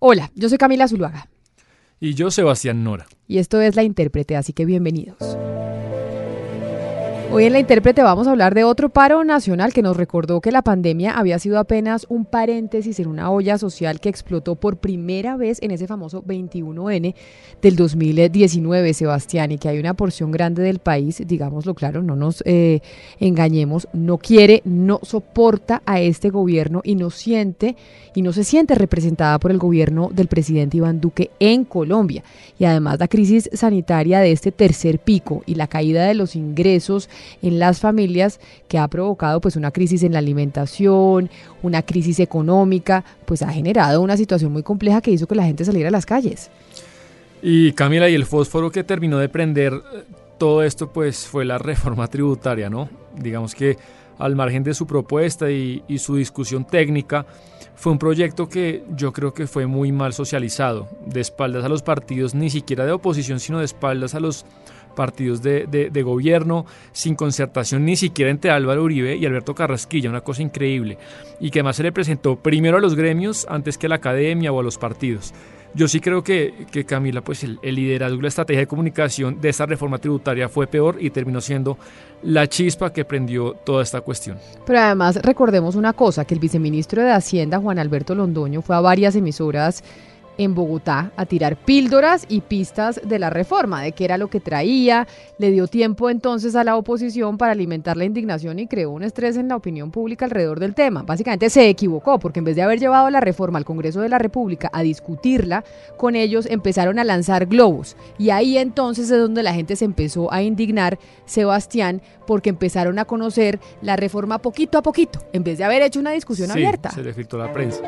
Hola, yo soy Camila Zuluaga. Y yo, Sebastián Nora. Y esto es La Intérprete, así que bienvenidos. Hoy en la intérprete vamos a hablar de otro paro nacional que nos recordó que la pandemia había sido apenas un paréntesis en una olla social que explotó por primera vez en ese famoso 21N del 2019, Sebastián, y que hay una porción grande del país, digámoslo claro, no nos eh, engañemos, no quiere, no soporta a este gobierno y no siente y no se siente representada por el gobierno del presidente Iván Duque en Colombia. Y además la crisis sanitaria de este tercer pico y la caída de los ingresos en las familias que ha provocado pues una crisis en la alimentación, una crisis económica, pues ha generado una situación muy compleja que hizo que la gente saliera a las calles. Y Camila, y el fósforo que terminó de prender eh, todo esto pues fue la reforma tributaria, ¿no? Digamos que al margen de su propuesta y, y su discusión técnica, fue un proyecto que yo creo que fue muy mal socializado, de espaldas a los partidos, ni siquiera de oposición, sino de espaldas a los partidos de, gobierno, sin concertación ni siquiera entre Álvaro Uribe y Alberto Carrasquilla, una cosa increíble, y que además se le presentó primero a los gremios antes que a la academia o a los partidos. Yo sí creo que, Camila, pues el, el liderazgo la estrategia de comunicación de esta reforma tributaria fue peor y terminó siendo la chispa que prendió toda esta cuestión. Pero además recordemos una cosa, que el viceministro de Hacienda, Juan Alberto Londoño, fue a varias emisoras en Bogotá a tirar píldoras y pistas de la reforma, de qué era lo que traía, le dio tiempo entonces a la oposición para alimentar la indignación y creó un estrés en la opinión pública alrededor del tema. Básicamente se equivocó porque en vez de haber llevado la reforma al Congreso de la República a discutirla con ellos, empezaron a lanzar globos y ahí entonces es donde la gente se empezó a indignar, Sebastián, porque empezaron a conocer la reforma poquito a poquito, en vez de haber hecho una discusión abierta. Se le filtró la prensa.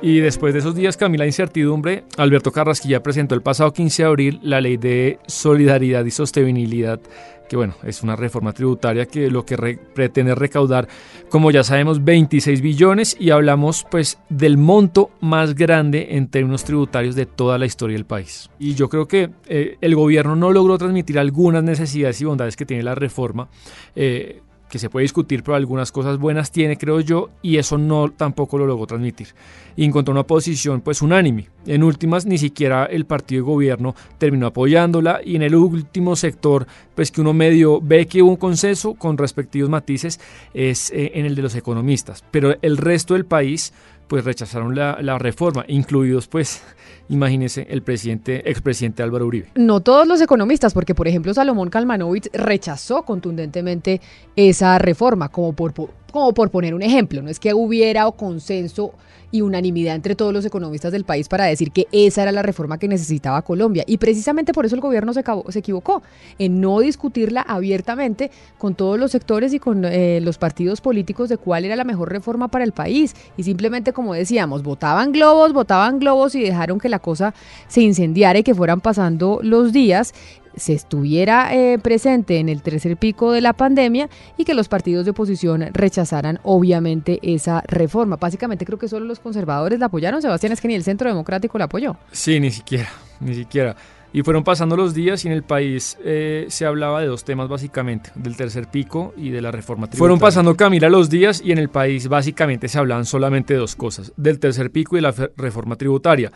Y después de esos días, Camila Incertidumbre, Alberto Carrasquilla presentó el pasado 15 de abril la Ley de Solidaridad y Sostenibilidad, que bueno, es una reforma tributaria que lo que pretende recaudar, como ya sabemos, 26 billones y hablamos pues del monto más grande en términos tributarios de toda la historia del país. Y yo creo que eh, el gobierno no logró transmitir algunas necesidades y bondades que tiene la reforma. Eh, que se puede discutir, pero algunas cosas buenas tiene, creo yo, y eso no tampoco lo logró transmitir. Y encontró una posición pues unánime. En últimas, ni siquiera el partido de gobierno terminó apoyándola y en el último sector, pues que uno medio ve que hubo un consenso con respectivos matices, es eh, en el de los economistas. Pero el resto del país pues rechazaron la, la reforma, incluidos pues imagínese el presidente, expresidente Álvaro Uribe. No todos los economistas, porque por ejemplo Salomón Kalmanovich rechazó contundentemente esa reforma, como por, como por poner un ejemplo. No es que hubiera consenso y unanimidad entre todos los economistas del país para decir que esa era la reforma que necesitaba Colombia. Y precisamente por eso el gobierno se, se equivocó, en no discutirla abiertamente con todos los sectores y con eh, los partidos políticos de cuál era la mejor reforma para el país. Y simplemente, como decíamos, votaban globos, votaban globos y dejaron que la cosa se incendiara y que fueran pasando los días se estuviera eh, presente en el tercer pico de la pandemia y que los partidos de oposición rechazaran obviamente esa reforma. Básicamente creo que solo los conservadores la apoyaron, Sebastián, es que ni el Centro Democrático la apoyó. Sí, ni siquiera, ni siquiera. Y fueron pasando los días y en el país eh, se hablaba de dos temas básicamente, del tercer pico y de la reforma tributaria. Fueron pasando Camila los días y en el país básicamente se hablaban solamente de dos cosas, del tercer pico y la reforma tributaria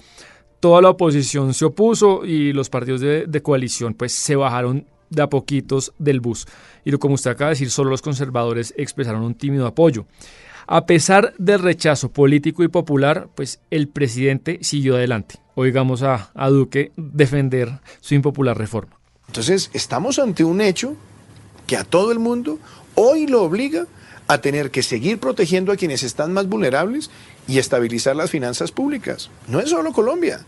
toda la oposición se opuso y los partidos de, coalición pues se bajaron de a poquitos del bus. Y como usted acaba de decir, solo los conservadores expresaron un tímido apoyo. A pesar del rechazo político y popular, pues el presidente siguió adelante. Oigamos a, a Duque defender su impopular reforma. Entonces, estamos ante un hecho que a todo el mundo hoy lo obliga a tener que seguir protegiendo a quienes están más vulnerables y estabilizar las finanzas públicas. No es solo Colombia.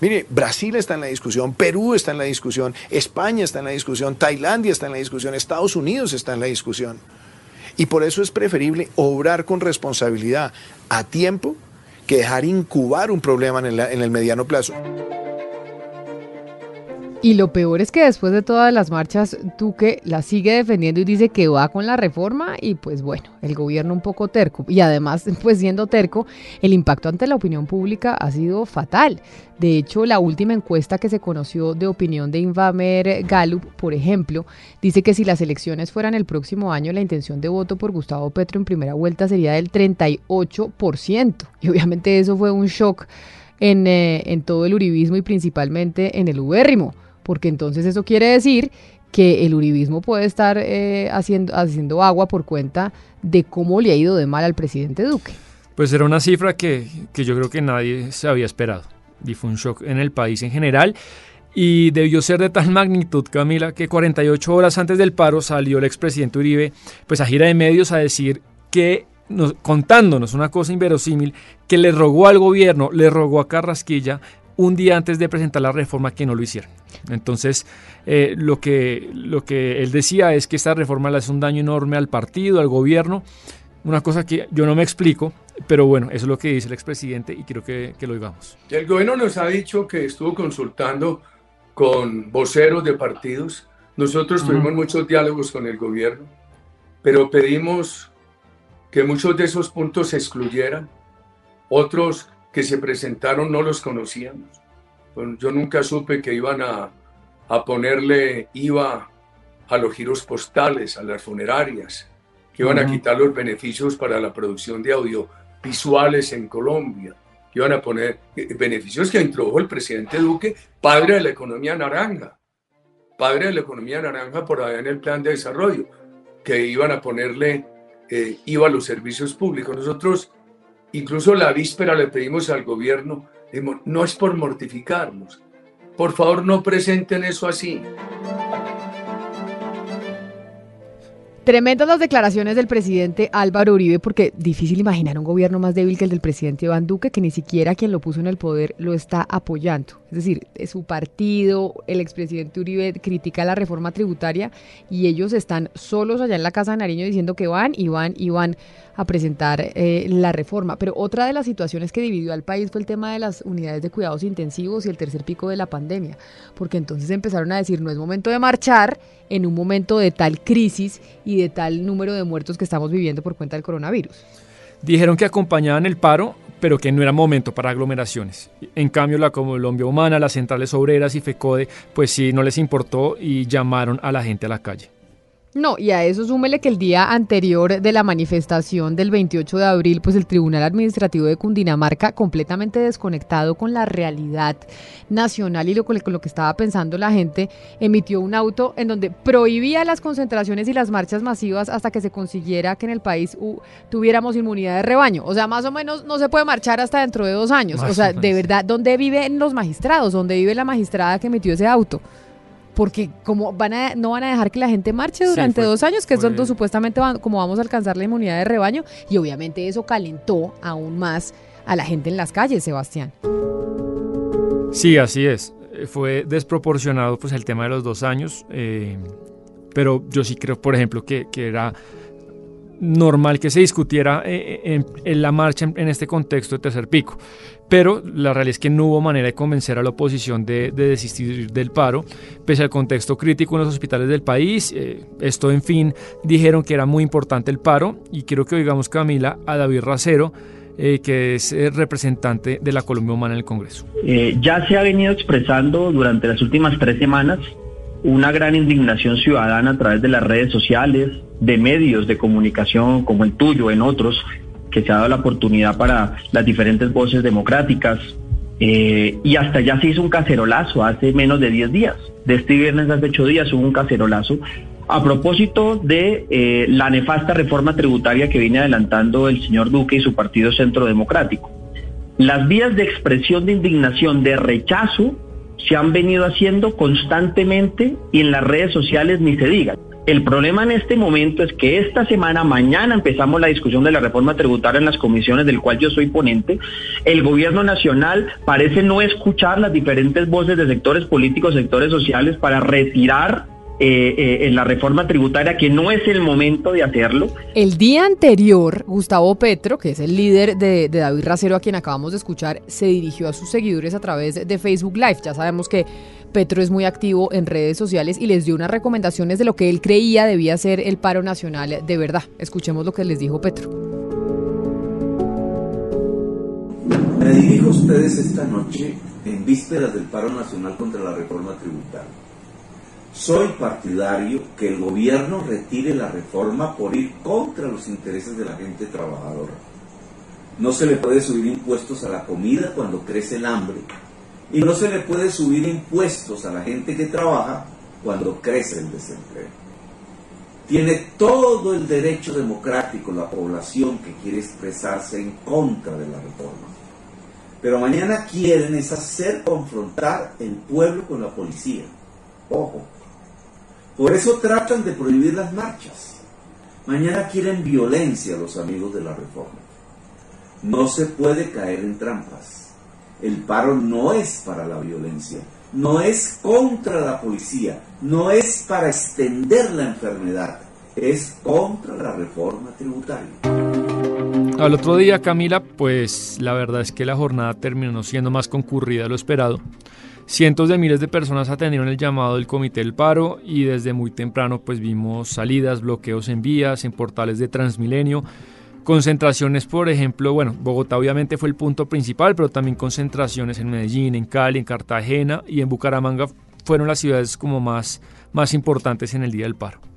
Mire, Brasil está en la discusión, Perú está en la discusión, España está en la discusión, Tailandia está en la discusión, Estados Unidos está en la discusión. Y por eso es preferible obrar con responsabilidad a tiempo que dejar incubar un problema en el mediano plazo. Y lo peor es que después de todas las marchas, Duque la sigue defendiendo y dice que va con la reforma y pues bueno, el gobierno un poco terco. Y además, pues siendo terco, el impacto ante la opinión pública ha sido fatal. De hecho, la última encuesta que se conoció de opinión de Invamer Gallup, por ejemplo, dice que si las elecciones fueran el próximo año, la intención de voto por Gustavo Petro en primera vuelta sería del 38%. Y obviamente eso fue un shock en, eh, en todo el uribismo y principalmente en el ubérrimo porque entonces eso quiere decir que el uribismo puede estar eh, haciendo, haciendo agua por cuenta de cómo le ha ido de mal al presidente Duque. Pues era una cifra que, que yo creo que nadie se había esperado y fue un shock en el país en general. Y debió ser de tal magnitud, Camila, que 48 horas antes del paro salió el expresidente Uribe pues a gira de medios a decir que, contándonos una cosa inverosímil, que le rogó al gobierno, le rogó a Carrasquilla un día antes de presentar la reforma que no lo hicieron. Entonces, eh, lo, que, lo que él decía es que esta reforma le hace un daño enorme al partido, al gobierno, una cosa que yo no me explico, pero bueno, eso es lo que dice el expresidente y quiero que, que lo oigamos. El gobierno nos ha dicho que estuvo consultando con voceros de partidos. Nosotros tuvimos muchos diálogos con el gobierno, pero pedimos que muchos de esos puntos se excluyeran, otros que se presentaron no los conocíamos. yo nunca supe que iban a, a ponerle IVA a los giros postales, a las funerarias, que iban a quitar los beneficios para la producción de audiovisuales en Colombia, que iban a poner eh, beneficios que introdujo el presidente Duque, padre de la economía naranja, padre de la economía naranja por allá en el plan de desarrollo, que iban a ponerle eh, IVA a los servicios públicos. Nosotros Incluso la víspera le pedimos al gobierno, no es por mortificarnos, por favor no presenten eso así. Tremendas las declaraciones del presidente Álvaro Uribe, porque difícil imaginar un gobierno más débil que el del presidente Iván Duque, que ni siquiera quien lo puso en el poder lo está apoyando. Es decir, su partido, el expresidente Uribe critica la reforma tributaria y ellos están solos allá en la Casa de Nariño diciendo que van y van y van a presentar eh, la reforma. Pero otra de las situaciones que dividió al país fue el tema de las unidades de cuidados intensivos y el tercer pico de la pandemia, porque entonces empezaron a decir no es momento de marchar en un momento de tal crisis y de tal número de muertos que estamos viviendo por cuenta del coronavirus. Dijeron que acompañaban el paro, pero que no era momento para aglomeraciones. En cambio, la Colombia Humana, las centrales obreras y FECODE, pues sí, no les importó y llamaron a la gente a la calle. No, y a eso súmele que el día anterior de la manifestación del 28 de abril, pues el Tribunal Administrativo de Cundinamarca, completamente desconectado con la realidad nacional y lo, con lo que estaba pensando la gente, emitió un auto en donde prohibía las concentraciones y las marchas masivas hasta que se consiguiera que en el país tuviéramos inmunidad de rebaño. O sea, más o menos no se puede marchar hasta dentro de dos años. o sea, de verdad, ¿dónde viven los magistrados? ¿Dónde vive la magistrada que emitió ese auto? Porque como van a, no van a dejar que la gente marche durante dos años, que es donde supuestamente como vamos a alcanzar la inmunidad de rebaño, y obviamente eso calentó aún más a la gente en las calles, Sebastián. Sí, así es. Eh, fue desproporcionado pues el tema de los dos años, eh, pero yo sí creo, por ejemplo, que, que era normal que se discutiera eh, en, la marcha en, este contexto de tercer pico. Pero la realidad es que no hubo manera de convencer a la oposición de, desistir del paro, pese al contexto crítico en los hospitales del país. Eh, esto, en fin, dijeron que era muy importante el paro y quiero que oigamos, Camila, a David Racero, eh, que es representante de la Colombia Humana en el Congreso. ya se ha venido expresando durante las últimas tres semanas una gran indignación ciudadana a través de las redes sociales, de medios de comunicación como el tuyo, en otros, que se ha dado la oportunidad para las diferentes voces democráticas. Eh, y hasta ya se hizo un cacerolazo hace menos de 10 días. De este viernes hace 8 días hubo un cacerolazo a propósito de eh, la nefasta reforma tributaria que viene adelantando el señor Duque y su partido Centro Democrático. Las vías de expresión de indignación, de rechazo, se han venido haciendo constantemente y en las redes sociales ni se digan. El problema en este momento es que esta semana, mañana empezamos la discusión de la reforma tributaria en las comisiones del cual yo soy ponente. El gobierno nacional parece no escuchar las diferentes voces de sectores políticos, sectores sociales para retirar eh, eh, en la reforma tributaria, que no es el momento de hacerlo. El día anterior, Gustavo Petro, que es el líder de, de, David Racero, a quien acabamos de escuchar, se dirigió a sus seguidores a través de Facebook Live. Ya sabemos que Petro es muy activo en redes sociales y les dio unas recomendaciones de lo que él creía debía ser el paro nacional de verdad. Escuchemos lo que les dijo Petro. Me dirijo a ustedes esta noche en vísperas del paro nacional contra la reforma tributaria. Soy partidario que el gobierno retire la reforma por ir contra los intereses de la gente trabajadora. No se le puede subir impuestos a la comida cuando crece el hambre y no se le puede subir impuestos a la gente que trabaja cuando crece el desempleo. Tiene todo el derecho democrático la población que quiere expresarse en contra de la reforma. Pero mañana quieren es hacer confrontar el pueblo con la policía. Ojo. Por eso tratan de prohibir las marchas. Mañana quieren violencia los amigos de la reforma. No se puede caer en trampas. El paro no es para la violencia, no es contra la policía, no es para extender la enfermedad, es contra la reforma tributaria. Al otro día, Camila, pues la verdad es que la jornada terminó siendo más concurrida de lo esperado. Cientos de miles de personas atendieron el llamado del Comité del Paro y desde muy temprano pues vimos salidas, bloqueos en vías, en portales de Transmilenio, concentraciones, por ejemplo, bueno, Bogotá obviamente fue el punto principal, pero también concentraciones en Medellín, en Cali, en Cartagena y en Bucaramanga fueron las ciudades como más, más importantes en el día del paro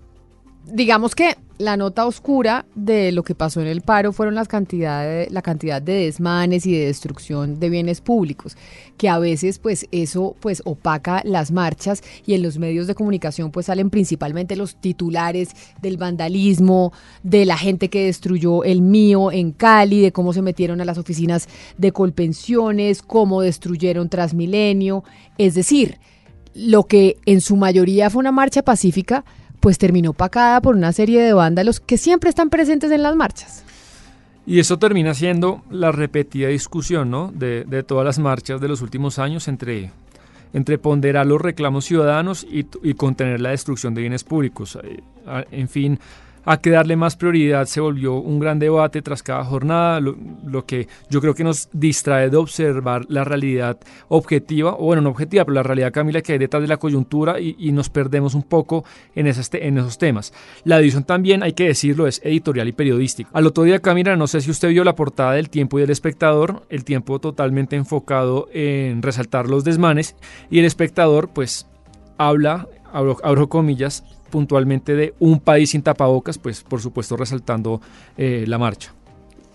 digamos que la nota oscura de lo que pasó en el paro fueron las cantidades, la cantidad de desmanes y de destrucción de bienes públicos, que a veces pues eso pues opaca las marchas y en los medios de comunicación pues salen principalmente los titulares del vandalismo, de la gente que destruyó el mío en Cali, de cómo se metieron a las oficinas de colpensiones, cómo destruyeron Transmilenio, es decir, lo que en su mayoría fue una marcha pacífica, pues terminó pacada por una serie de vándalos que siempre están presentes en las marchas. Y eso termina siendo la repetida discusión ¿no? de, de todas las marchas de los últimos años entre, entre ponderar los reclamos ciudadanos y, y contener la destrucción de bienes públicos. Eh, en fin, a que darle más prioridad se volvió un gran debate tras cada jornada, lo, que yo creo que nos distrae de observar la realidad objetiva, o bueno, no objetiva, pero la realidad, Camila, que hay detrás de la coyuntura y, nos perdemos un poco en, esas en esos temas. La edición también, hay que decirlo, es editorial y periodística. Al otro día, Camila, no sé si usted vio la portada del Tiempo y del Espectador, el Tiempo totalmente enfocado en resaltar los desmanes y el Espectador, pues, habla, abro comillas, puntualmente de un país sin tapabocas, pues por supuesto resaltando eh, la marcha.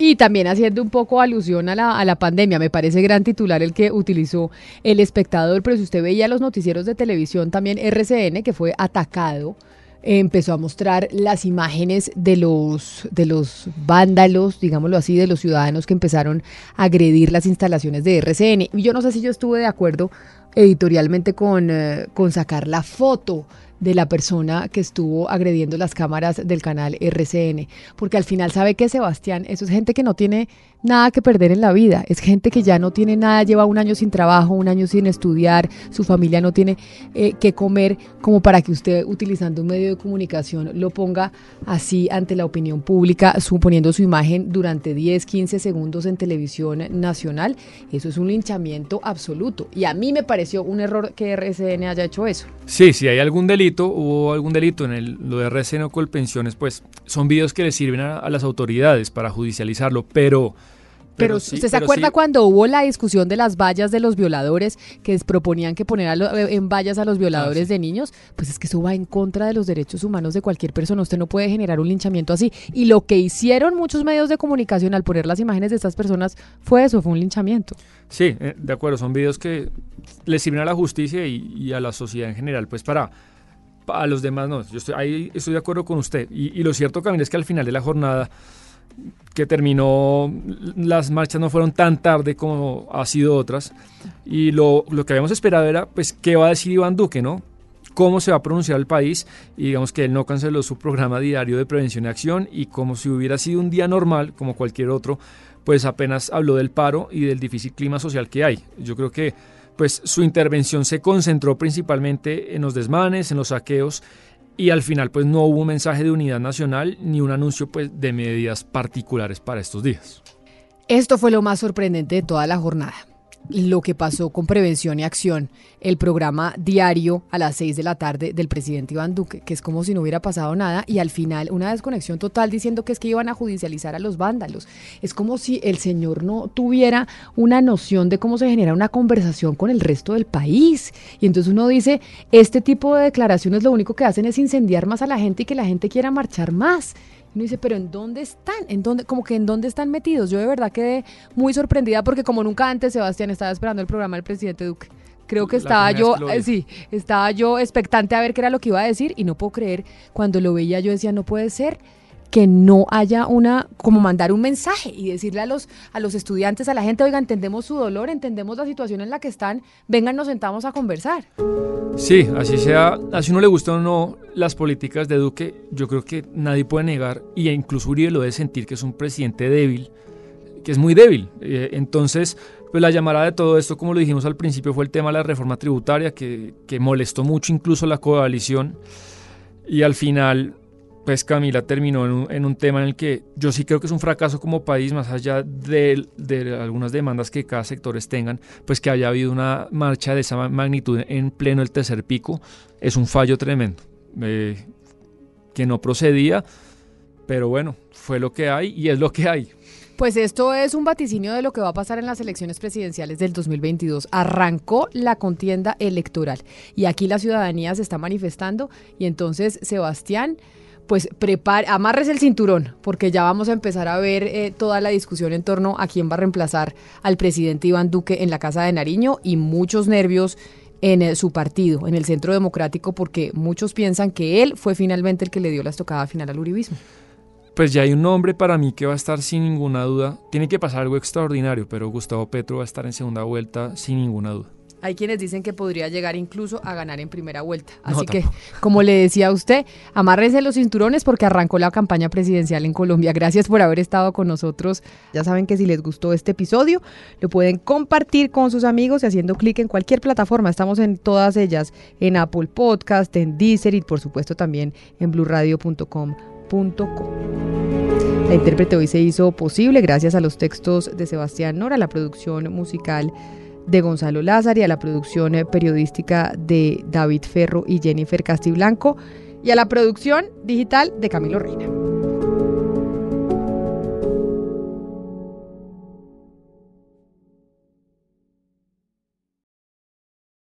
Y también haciendo un poco alusión a la, a la, pandemia, me parece gran titular el que utilizó el espectador, pero si usted veía los noticieros de televisión, también RCN, que fue atacado, empezó a mostrar las imágenes de los, de los vándalos, digámoslo así, de los ciudadanos que empezaron a agredir las instalaciones de RCN. Y yo no sé si yo estuve de acuerdo editorialmente con, eh, con sacar la foto de la persona que estuvo agrediendo las cámaras del canal RCN. Porque al final, ¿sabe que Sebastián? Eso es gente que no tiene nada que perder en la vida. Es gente que ya no tiene nada, lleva un año sin trabajo, un año sin estudiar, su familia no tiene eh, que comer, como para que usted, utilizando un medio de comunicación, lo ponga así ante la opinión pública, suponiendo su imagen durante 10, 15 segundos en televisión nacional. Eso es un linchamiento absoluto. Y a mí me pareció un error que RCN haya hecho eso. Sí, si hay algún delito hubo algún delito en el, lo de RCN o Colpensiones, pues son videos que le sirven a, las autoridades para judicializarlo, pero... Pero, ¿usted se acuerda cuando hubo la discusión de las vallas de los violadores que proponían que poner en vallas a los violadores ah, de niños? Pues es que eso va en contra de los derechos humanos de cualquier persona. Usted no puede generar un linchamiento así. Y lo que hicieron muchos medios de comunicación al poner las imágenes de estas personas fue eso, fue un linchamiento. Sí, eh, de acuerdo, son videos que le sirven a la justicia y a la sociedad en general, pues para a los demás no. Yo estoy, ahí estoy de acuerdo con usted. Y, lo cierto, Camila, es que al final de la jornada que terminó, las marchas no fueron tan tarde como ha sido otras. Y lo, lo que habíamos esperado era, pues, qué va a decir Iván Duque, ¿no? cómo se va a pronunciar el país y digamos que él no canceló su programa diario de prevención y acción y como si hubiera sido un día normal como cualquier otro, pues apenas habló del paro y del difícil clima social que hay. Yo creo que pues su intervención se concentró principalmente en los desmanes, en los saqueos y al final pues no hubo un mensaje de unidad nacional ni un anuncio pues de medidas particulares para estos días. Esto fue lo más sorprendente de toda la jornada lo que pasó con Prevención y Acción, el programa diario a las 6 de la tarde del presidente Iván Duque, que es como si no hubiera pasado nada, y al final una desconexión total diciendo que es que iban a judicializar a los vándalos. Es como si el señor no tuviera una noción de cómo se genera una conversación con el resto del país. Y entonces uno dice, este tipo de declaraciones lo único que hacen es incendiar más a la gente y que la gente quiera marchar más uno dice, pero ¿en dónde están? ¿En dónde, como que en dónde están metidos? Yo de verdad quedé muy sorprendida porque como nunca antes Sebastián estaba esperando el programa del presidente Duque. Creo que estaba yo, sí, estaba yo expectante a ver qué era lo que iba a decir y no puedo creer, cuando lo veía yo decía, no puede ser que no haya una, como mandar un mensaje y decirle a los, a los estudiantes, a la gente, oiga, entendemos su dolor, entendemos la situación en la que están, vengan, nos sentamos a conversar. Sí, así sea, así no le gustan o no las políticas de Duque, yo creo que nadie puede negar, y incluso Uribe lo debe sentir, que es un presidente débil, que es muy débil. Eh, entonces, pues la llamada de todo esto, como lo dijimos al principio, fue el tema de la reforma tributaria, que, que molestó mucho incluso la coalición, y al final pues Camila terminó en un, tema en el que yo sí creo que es un fracaso como país, más allá de, algunas demandas que cada sectores tengan, pues que haya habido una marcha de esa magnitud en pleno el tercer pico, es un fallo tremendo, eh, que no procedía, pero bueno, fue lo que hay y es lo que hay. Pues esto es un vaticinio de lo que va a pasar en las elecciones presidenciales del 2022. Arrancó la contienda electoral y aquí la ciudadanía se está manifestando y entonces Sebastián pues prepare, amarres el cinturón, porque ya vamos a empezar a ver eh, toda la discusión en torno a quién va a reemplazar al presidente Iván Duque en la Casa de Nariño y muchos nervios en eh, su partido, en el Centro Democrático, porque muchos piensan que él fue finalmente el que le dio la estocada final al uribismo. Pues ya hay un nombre para mí que va a estar sin ninguna duda. Tiene que pasar algo extraordinario, pero Gustavo Petro va a estar en segunda vuelta sin ninguna duda. Hay quienes dicen que podría llegar incluso a ganar en primera vuelta. Así que, como le decía a usted, amárrese los cinturones porque arrancó la campaña presidencial en Colombia. Gracias por haber estado con nosotros. Ya saben que si les gustó este episodio, lo pueden compartir con sus amigos y haciendo clic en cualquier plataforma. Estamos en todas ellas, en Apple Podcast, en Deezer y por supuesto también en blueradio.com.co. La intérprete hoy se hizo posible gracias a los textos de Sebastián Nora, la producción musical de Gonzalo Lázaro y a la producción eh, periodística de David Ferro y Jennifer Castiblanco y a la producción digital de Camilo Reina.